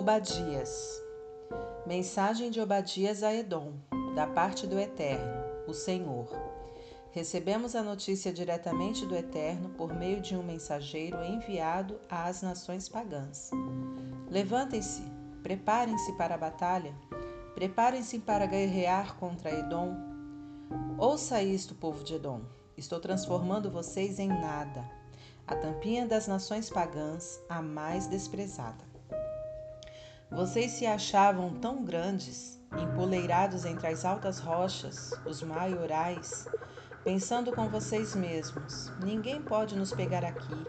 Obadias. Mensagem de Obadias a Edom, da parte do Eterno, o Senhor. Recebemos a notícia diretamente do Eterno por meio de um mensageiro enviado às nações pagãs. Levantem-se, preparem-se para a batalha, preparem-se para guerrear contra Edom. Ouça isto, povo de Edom: estou transformando vocês em nada, a tampinha das nações pagãs, a mais desprezada. Vocês se achavam tão grandes, empoleirados entre as altas rochas, os maiorais, pensando com vocês mesmos: ninguém pode nos pegar aqui,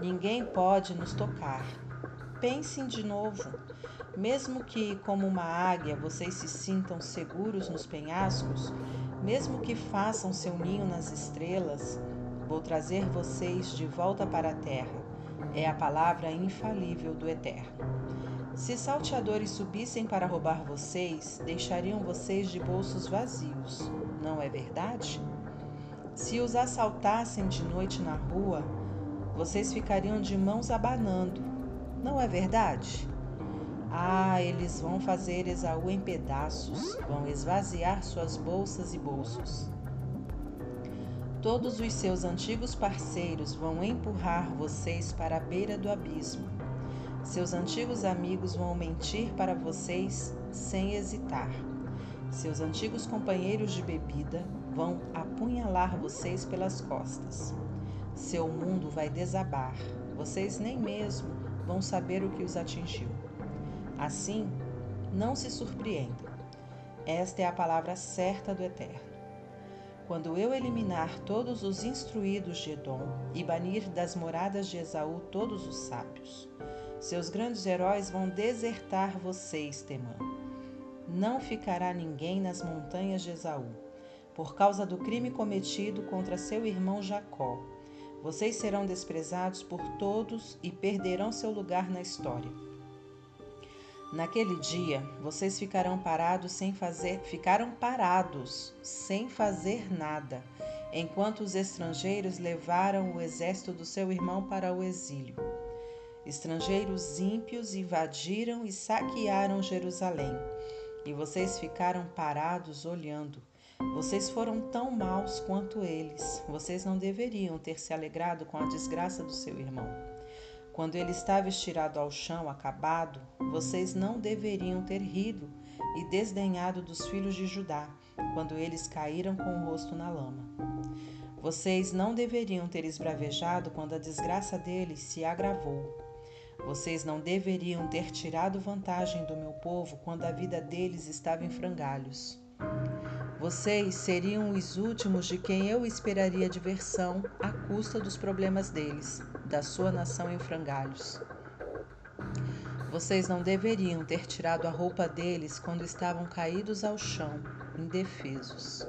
ninguém pode nos tocar. Pensem de novo. Mesmo que, como uma águia, vocês se sintam seguros nos penhascos, mesmo que façam seu ninho nas estrelas, vou trazer vocês de volta para a terra. É a palavra infalível do Eterno. Se salteadores subissem para roubar vocês, deixariam vocês de bolsos vazios, não é verdade? Se os assaltassem de noite na rua, vocês ficariam de mãos abanando, não é verdade? Ah, eles vão fazer Esaú em pedaços, vão esvaziar suas bolsas e bolsos. Todos os seus antigos parceiros vão empurrar vocês para a beira do abismo seus antigos amigos vão mentir para vocês sem hesitar. Seus antigos companheiros de bebida vão apunhalar vocês pelas costas. Seu mundo vai desabar. Vocês nem mesmo vão saber o que os atingiu. Assim, não se surpreendam. Esta é a palavra certa do Eterno. Quando eu eliminar todos os instruídos de Edom e banir das moradas de Esaú todos os sábios, seus grandes heróis vão desertar vocês, Temã. Não ficará ninguém nas montanhas de Esaú, por causa do crime cometido contra seu irmão Jacó. Vocês serão desprezados por todos e perderão seu lugar na história. Naquele dia, vocês ficarão parados sem fazer, ficaram parados sem fazer nada, enquanto os estrangeiros levaram o exército do seu irmão para o exílio. Estrangeiros ímpios invadiram e saquearam Jerusalém, e vocês ficaram parados olhando. Vocês foram tão maus quanto eles. Vocês não deveriam ter se alegrado com a desgraça do seu irmão. Quando ele estava estirado ao chão, acabado, vocês não deveriam ter rido e desdenhado dos filhos de Judá, quando eles caíram com o rosto na lama. Vocês não deveriam ter esbravejado quando a desgraça deles se agravou. Vocês não deveriam ter tirado vantagem do meu povo quando a vida deles estava em frangalhos. Vocês seriam os últimos de quem eu esperaria diversão à custa dos problemas deles, da sua nação em frangalhos. Vocês não deveriam ter tirado a roupa deles quando estavam caídos ao chão, indefesos.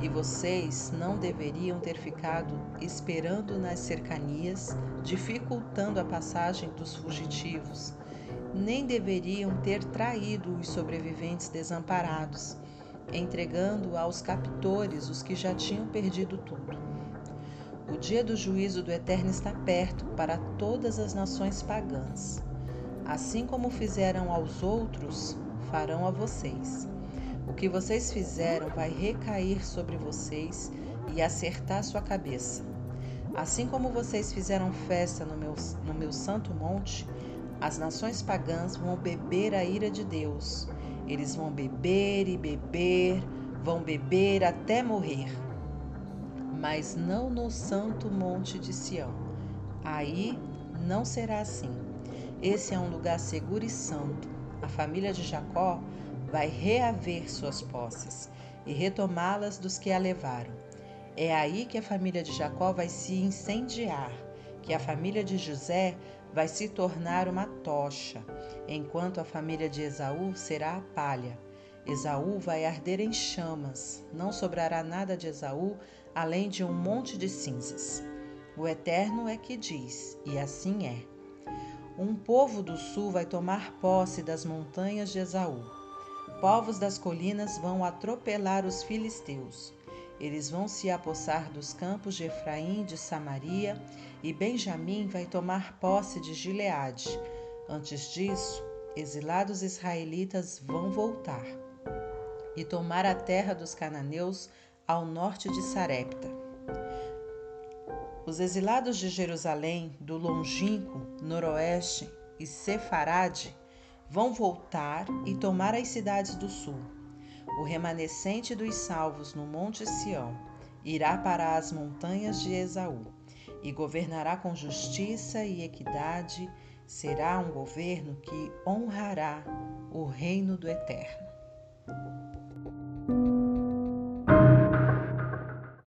E vocês não deveriam ter ficado esperando nas cercanias, dificultando a passagem dos fugitivos, nem deveriam ter traído os sobreviventes desamparados, entregando aos captores os que já tinham perdido tudo. O dia do juízo do Eterno está perto para todas as nações pagãs. Assim como fizeram aos outros, farão a vocês. O que vocês fizeram vai recair sobre vocês e acertar sua cabeça. Assim como vocês fizeram festa no meu, no meu santo monte, as nações pagãs vão beber a ira de Deus. Eles vão beber e beber, vão beber até morrer. Mas não no santo monte de Sião. Aí não será assim. Esse é um lugar seguro e santo. A família de Jacó vai reaver suas posses e retomá-las dos que a levaram. É aí que a família de Jacó vai se incendiar, que a família de José vai se tornar uma tocha, enquanto a família de Esaú será a palha. Esaú vai arder em chamas, não sobrará nada de Esaú além de um monte de cinzas. O Eterno é que diz, e assim é. Um povo do sul vai tomar posse das montanhas de Esaú povos das colinas vão atropelar os filisteus. Eles vão se apossar dos campos de Efraim, de Samaria, e Benjamim vai tomar posse de Gileade. Antes disso, exilados israelitas vão voltar e tomar a terra dos cananeus ao norte de Sarepta. Os exilados de Jerusalém, do longínquo noroeste e Sefarade vão voltar e tomar as cidades do sul. O remanescente dos salvos no monte Sião irá para as montanhas de Esaú e governará com justiça e equidade. Será um governo que honrará o reino do Eterno.